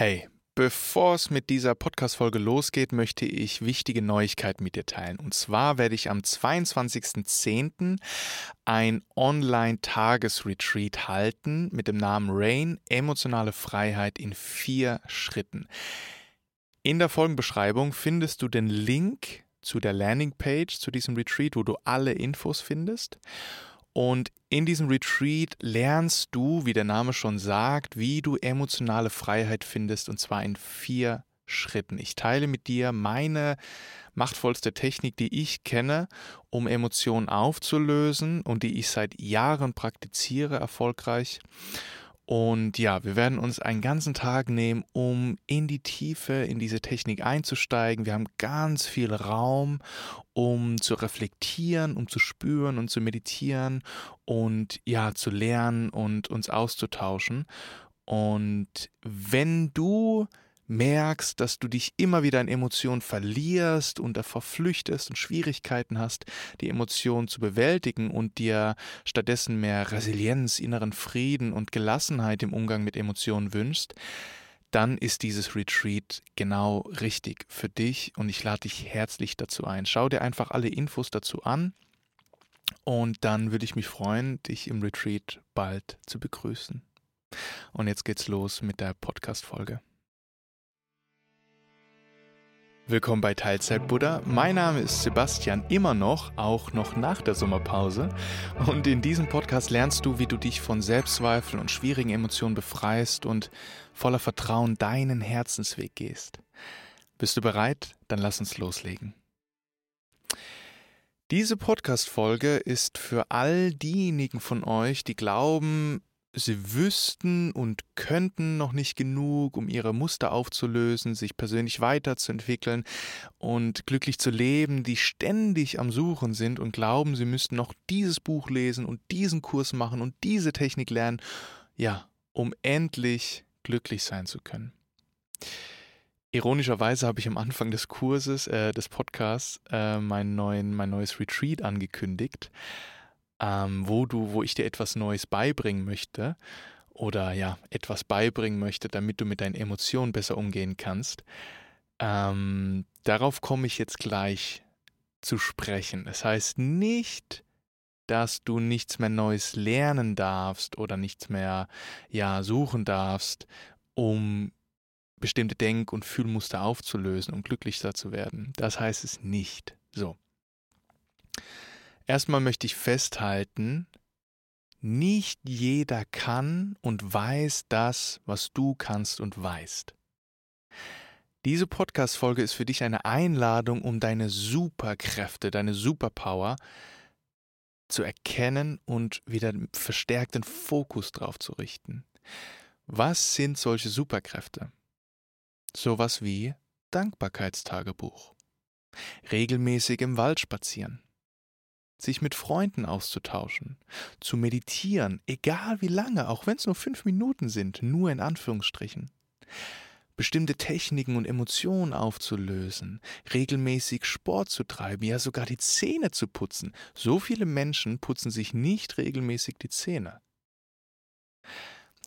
Hey, bevor es mit dieser Podcast-Folge losgeht, möchte ich wichtige Neuigkeiten mit dir teilen. Und zwar werde ich am 22.10. ein Online-Tagesretreat halten mit dem Namen Rain, emotionale Freiheit in vier Schritten. In der Folgenbeschreibung findest du den Link zu der Landingpage zu diesem Retreat, wo du alle Infos findest. Und in diesem Retreat lernst du, wie der Name schon sagt, wie du emotionale Freiheit findest, und zwar in vier Schritten. Ich teile mit dir meine machtvollste Technik, die ich kenne, um Emotionen aufzulösen und die ich seit Jahren praktiziere erfolgreich. Und ja, wir werden uns einen ganzen Tag nehmen, um in die Tiefe, in diese Technik einzusteigen. Wir haben ganz viel Raum, um zu reflektieren, um zu spüren und zu meditieren und ja, zu lernen und uns auszutauschen. Und wenn du merkst, dass du dich immer wieder in Emotionen verlierst und davor flüchtest und Schwierigkeiten hast, die Emotionen zu bewältigen und dir stattdessen mehr Resilienz, inneren Frieden und Gelassenheit im Umgang mit Emotionen wünschst, dann ist dieses Retreat genau richtig für dich und ich lade dich herzlich dazu ein. Schau dir einfach alle Infos dazu an und dann würde ich mich freuen, dich im Retreat bald zu begrüßen. Und jetzt geht's los mit der Podcast-Folge. Willkommen bei Teilzeit Buddha. Mein Name ist Sebastian immer noch, auch noch nach der Sommerpause. Und in diesem Podcast lernst du, wie du dich von Selbstzweifeln und schwierigen Emotionen befreist und voller Vertrauen deinen Herzensweg gehst. Bist du bereit? Dann lass uns loslegen. Diese Podcast-Folge ist für all diejenigen von euch, die glauben, sie wüssten und könnten noch nicht genug, um ihre Muster aufzulösen, sich persönlich weiterzuentwickeln und glücklich zu leben, die ständig am Suchen sind und glauben, sie müssten noch dieses Buch lesen und diesen Kurs machen und diese Technik lernen, ja, um endlich glücklich sein zu können. Ironischerweise habe ich am Anfang des Kurses, äh, des Podcasts, äh, mein, neuen, mein neues Retreat angekündigt ähm, wo du, wo ich dir etwas Neues beibringen möchte oder ja, etwas beibringen möchte, damit du mit deinen Emotionen besser umgehen kannst. Ähm, darauf komme ich jetzt gleich zu sprechen. Das heißt nicht, dass du nichts mehr Neues lernen darfst oder nichts mehr ja suchen darfst, um bestimmte Denk- und Fühlmuster aufzulösen und glücklicher zu werden. Das heißt es nicht. So. Erstmal möchte ich festhalten, nicht jeder kann und weiß das, was du kannst und weißt. Diese Podcast-Folge ist für dich eine Einladung, um deine Superkräfte, deine Superpower zu erkennen und wieder verstärkten Fokus drauf zu richten. Was sind solche Superkräfte? Sowas wie Dankbarkeitstagebuch. Regelmäßig im Wald spazieren sich mit Freunden auszutauschen, zu meditieren, egal wie lange, auch wenn es nur fünf Minuten sind, nur in Anführungsstrichen. Bestimmte Techniken und Emotionen aufzulösen, regelmäßig Sport zu treiben, ja sogar die Zähne zu putzen. So viele Menschen putzen sich nicht regelmäßig die Zähne.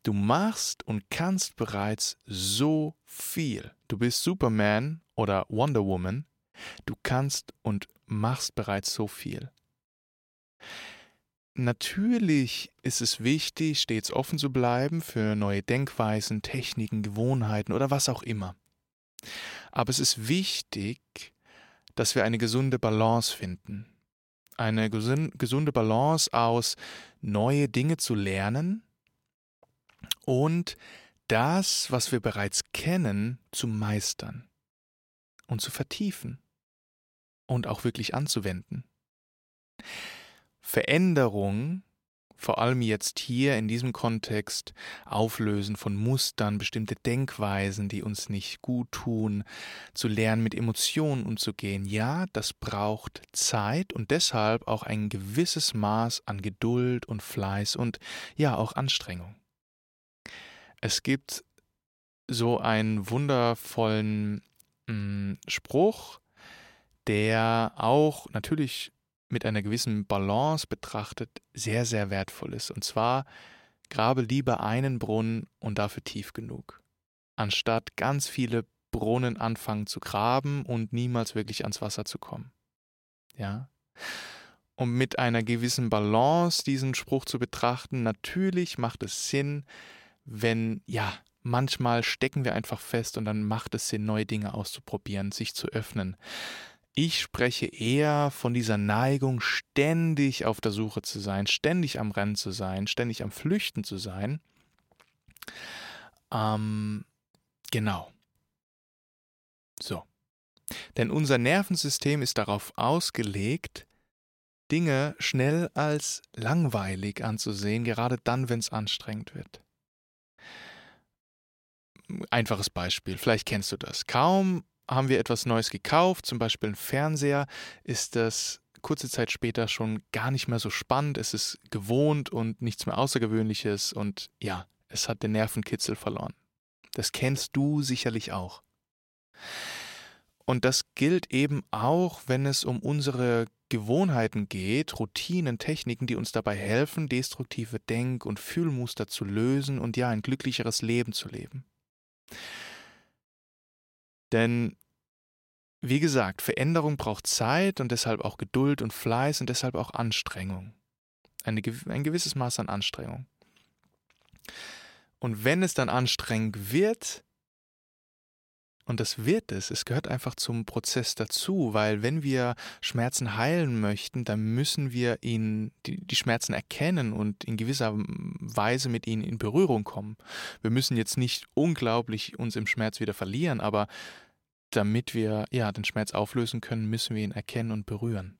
Du machst und kannst bereits so viel. Du bist Superman oder Wonder Woman. Du kannst und machst bereits so viel. Natürlich ist es wichtig, stets offen zu bleiben für neue Denkweisen, Techniken, Gewohnheiten oder was auch immer. Aber es ist wichtig, dass wir eine gesunde Balance finden. Eine gesunde Balance aus neue Dinge zu lernen und das, was wir bereits kennen, zu meistern und zu vertiefen und auch wirklich anzuwenden. Veränderung, vor allem jetzt hier in diesem Kontext, Auflösen von Mustern, bestimmte Denkweisen, die uns nicht gut tun, zu lernen, mit Emotionen umzugehen, ja, das braucht Zeit und deshalb auch ein gewisses Maß an Geduld und Fleiß und ja, auch Anstrengung. Es gibt so einen wundervollen mh, mm, Spruch, der auch natürlich mit einer gewissen Balance betrachtet sehr, sehr wertvoll ist. Und zwar, grabe lieber einen Brunnen und dafür tief genug. anstatt ganz viele Brunnen anfangen zu graben und niemals wirklich ans Wasser zu kommen. Ja. Um mit einer gewissen Balance diesen Spruch zu betrachten, natürlich macht es Sinn, wenn, ja, manchmal stecken wir einfach fest und dann macht es Sinn, neue Dinge auszuprobieren, sich zu öffnen. Ich spreche eher von dieser Neigung, ständig auf der Suche zu sein, ständig am Rennen zu sein, ständig am Flüchten zu sein. Ähm, genau. So. Denn unser Nervensystem ist darauf ausgelegt, Dinge schnell als langweilig anzusehen, gerade dann, wenn es anstrengend wird. Einfaches Beispiel, vielleicht kennst du das. Kaum haben wir etwas Neues gekauft, zum Beispiel ein Fernseher, ist das kurze Zeit später schon gar nicht mehr so spannend. Es ist gewohnt und nichts mehr Außergewöhnliches und ja, es hat den Nervenkitzel verloren. Das kennst du sicherlich auch. Und das gilt eben auch, wenn es um unsere Gewohnheiten geht, Routinen, Techniken, die uns dabei helfen, destruktive Denk- und Fühlmuster zu lösen und ja ein glücklicheres Leben zu leben. Denn wie gesagt, Veränderung braucht Zeit und deshalb auch Geduld und Fleiß und deshalb auch Anstrengung. Eine, ein gewisses Maß an Anstrengung. Und wenn es dann anstrengend wird, und das wird es. Es gehört einfach zum Prozess dazu, weil wenn wir Schmerzen heilen möchten, dann müssen wir ihnen die, die, Schmerzen erkennen und in gewisser Weise mit ihnen in Berührung kommen. Wir müssen jetzt nicht unglaublich uns im Schmerz wieder verlieren, aber damit wir ja den Schmerz auflösen können, müssen wir ihn erkennen und berühren.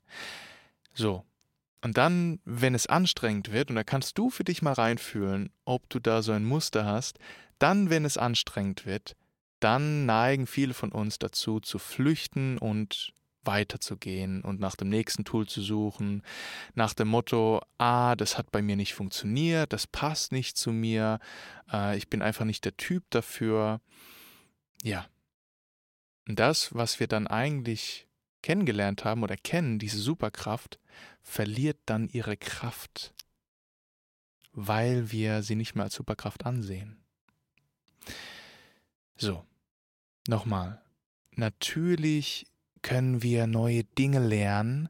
So. Und dann, wenn es anstrengend wird, und da kannst du für dich mal reinfühlen, ob du da so ein Muster hast, dann, wenn es anstrengend wird, dann neigen viele von uns dazu, zu flüchten und weiterzugehen und nach dem nächsten Tool zu suchen, nach dem Motto, ah, das hat bei mir nicht funktioniert, das passt nicht zu mir, äh, ich bin einfach nicht der Typ dafür. Ja. Und das, was wir dann eigentlich kennengelernt haben oder kennen, diese Superkraft, verliert dann ihre Kraft, weil wir sie nicht mehr als Superkraft ansehen. So, Nochmal, natürlich können wir neue Dinge lernen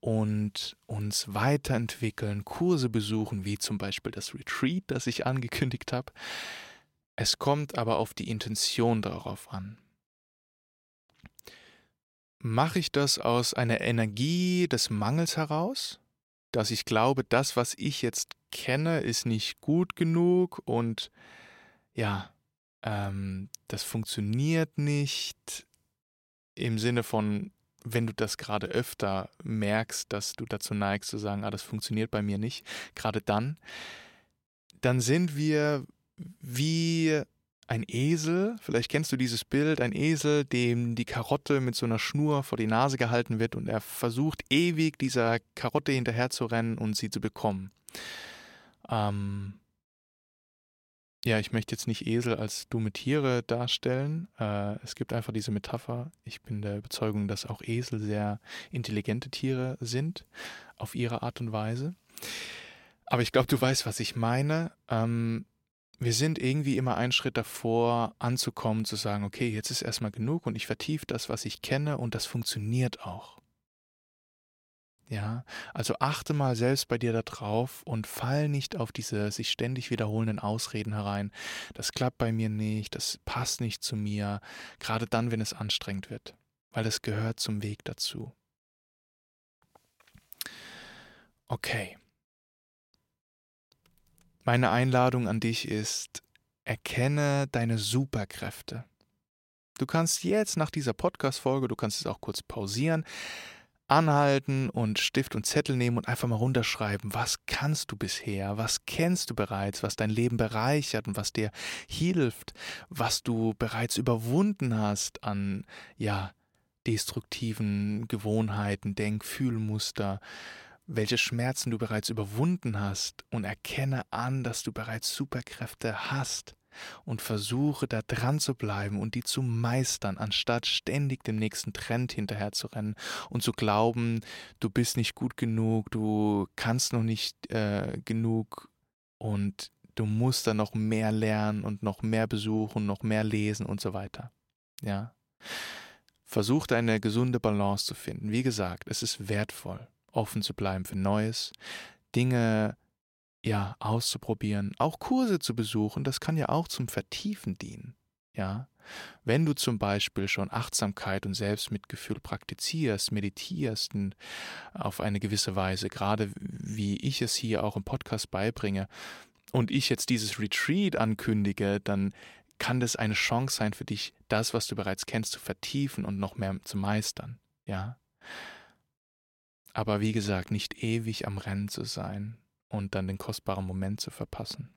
und uns weiterentwickeln, Kurse besuchen, wie zum Beispiel das Retreat, das ich angekündigt habe. Es kommt aber auf die Intention darauf an. Mache ich das aus einer Energie des Mangels heraus, dass ich glaube, das, was ich jetzt kenne, ist nicht gut genug und ja, ähm, das funktioniert nicht im Sinne von, wenn du das gerade öfter merkst, dass du dazu neigst zu sagen, ah, das funktioniert bei mir nicht, gerade dann, dann sind wir wie ein Esel, vielleicht kennst du dieses Bild, ein Esel, dem die Karotte mit so einer Schnur vor die Nase gehalten wird und er versucht ewig dieser Karotte hinterher zu rennen und sie zu bekommen. Ähm, ja, ich möchte jetzt nicht Esel als dumme Tiere darstellen. Äh, es gibt einfach diese Metapher. Ich bin der Überzeugung, dass auch Esel sehr intelligente Tiere sind, auf ihre Art und Weise. Aber ich glaube, du weißt, was ich meine. Ähm, wir sind irgendwie immer einen Schritt davor, anzukommen, zu sagen, okay, jetzt ist erstmal genug und ich vertiefe das, was ich kenne und das funktioniert auch. Ja, also achte mal selbst bei dir da drauf und fall nicht auf diese sich ständig wiederholenden Ausreden herein. Das klappt bei mir nicht, das passt nicht zu mir, gerade dann, wenn es anstrengend wird, weil es gehört zum Weg dazu. Okay. Meine Einladung an dich ist, erkenne deine Superkräfte. Du kannst jetzt nach dieser Podcast-Folge, du kannst es auch kurz pausieren, anhalten und Stift und Zettel nehmen und einfach mal runterschreiben, was kannst du bisher, was kennst du bereits, was dein Leben bereichert und was dir hilft, was du bereits überwunden hast an, ja, destruktiven Gewohnheiten, Denk-, Fühlmuster, welche Schmerzen du bereits überwunden hast? Und erkenne an, dass du bereits Superkräfte hast und versuche da dran zu bleiben und die zu meistern, anstatt ständig dem nächsten Trend hinterher zu rennen und zu glauben, du bist nicht gut genug, du kannst noch nicht äh, genug und du musst da noch mehr lernen und noch mehr besuchen, noch mehr lesen und so weiter. Ja. Versuch eine gesunde Balance zu finden. Wie gesagt, es ist wertvoll, offen zu bleiben für Neues, Dinge ja auszuprobieren, auch Kurse zu besuchen, das kann ja auch zum Vertiefen dienen. Ja, wenn du zum Beispiel schon Achtsamkeit und Selbstmitgefühl praktizierst, meditierst auf eine gewisse Weise, gerade wie ich es hier auch im Podcast beibringe, und ich jetzt dieses Retreat ankündige, dann kann das eine Chance sein für dich, das, was du bereits kennst, zu vertiefen und noch mehr zu meistern. Ja. Aber wie gesagt, nicht ewig am Rennen zu sein und dann den kostbaren Moment zu verpassen.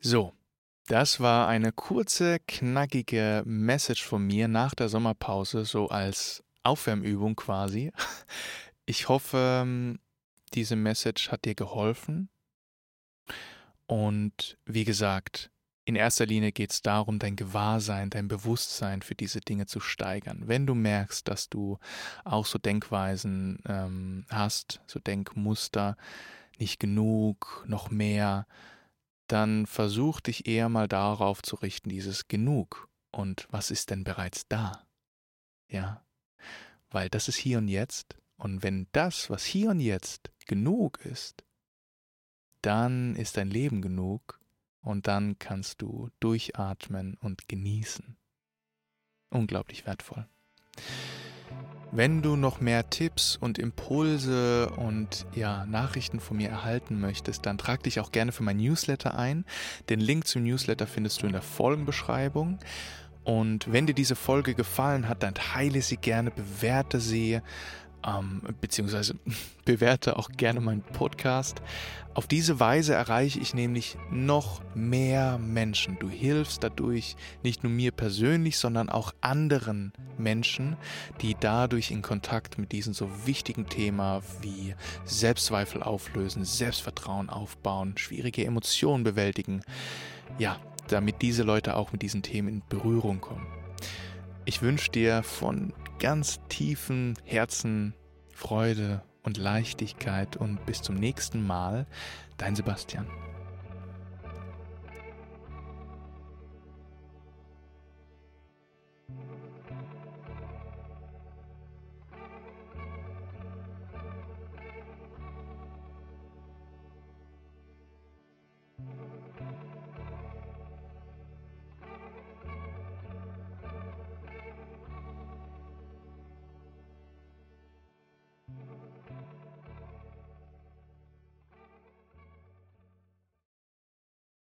So, das war eine kurze, knackige Message von mir nach der Sommerpause, so als Aufwärmübung quasi. Ich hoffe, ähm, diese Message hat dir geholfen. Und wie gesagt, in erster Linie geht es darum, dein Gewahrsein, dein Bewusstsein für diese Dinge zu steigern. Wenn du merkst, dass du auch so Denkweisen ähm, hast, so Denkmuster, nicht genug, noch mehr, dann versuch dich eher mal darauf zu richten, dieses genug. Und was ist denn bereits da? Ja, weil das ist hier und jetzt. Und wenn das, was hier und jetzt genug ist, dann ist dein Leben genug und dann kannst du durchatmen und genießen. Unglaublich wertvoll. Wenn du noch mehr Tipps und Impulse und ja, Nachrichten von mir erhalten möchtest, dann trag dich auch gerne für mein Newsletter ein. Den Link zum Newsletter findest du in der Folgenbeschreibung. Und wenn dir diese Folge gefallen hat, dann teile sie gerne, bewerte sie ähm, beziehungsweise bewerte auch gerne meinen Podcast. Auf diese Weise erreiche ich nämlich noch mehr Menschen. Du hilfst dadurch nicht nur mir persönlich, sondern auch anderen Menschen, die dadurch in Kontakt mit diesem so wichtigen Thema wie Selbstzweifel auflösen, Selbstvertrauen aufbauen, schwierige Emotionen bewältigen. Ja, damit diese Leute auch mit diesen Themen in Berührung kommen. Ich wünsche dir von ganz tiefen Herzen Freude und Leichtigkeit und bis zum nächsten Mal, dein Sebastian.